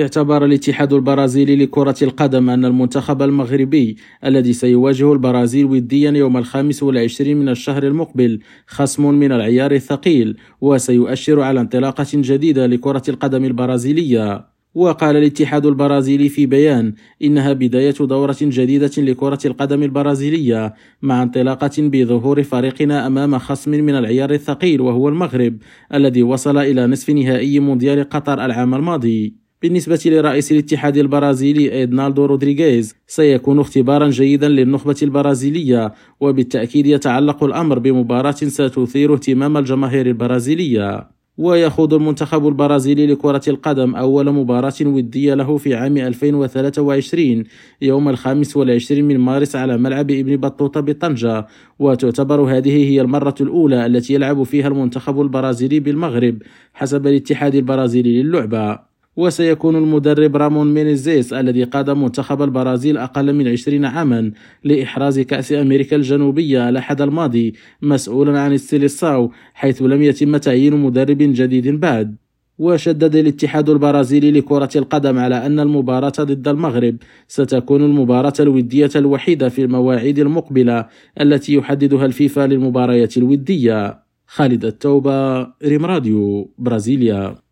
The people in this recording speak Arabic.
اعتبر الاتحاد البرازيلي لكرة القدم أن المنتخب المغربي الذي سيواجه البرازيل وديا يوم الخامس والعشرين من الشهر المقبل خصم من العيار الثقيل وسيؤشر على انطلاقة جديدة لكرة القدم البرازيلية. وقال الاتحاد البرازيلي في بيان إنها بداية دورة جديدة لكرة القدم البرازيلية مع انطلاقة بظهور فريقنا أمام خصم من العيار الثقيل وهو المغرب الذي وصل إلى نصف نهائي مونديال قطر العام الماضي. بالنسبة لرئيس الاتحاد البرازيلي إيدنالدو رودريغيز سيكون اختبارا جيدا للنخبة البرازيلية وبالتأكيد يتعلق الأمر بمباراة ستثير اهتمام الجماهير البرازيلية. ويخوض المنتخب البرازيلي لكرة القدم أول مباراة ودية له في عام 2023 يوم الخامس والعشرين من مارس على ملعب ابن بطوطة بطنجة. وتعتبر هذه هي المرة الأولى التي يلعب فيها المنتخب البرازيلي بالمغرب حسب الاتحاد البرازيلي للعبة. وسيكون المدرب رامون مينيزيس الذي قاد منتخب البرازيل أقل من عشرين عاما لإحراز كأس أمريكا الجنوبية الأحد الماضي مسؤولا عن السيليساو حيث لم يتم تعيين مدرب جديد بعد. وشدد الاتحاد البرازيلي لكرة القدم على أن المباراة ضد المغرب ستكون المباراة الودية الوحيدة في المواعيد المقبلة التي يحددها الفيفا للمباريات الودية. خالد التوبة ريم راديو برازيليا.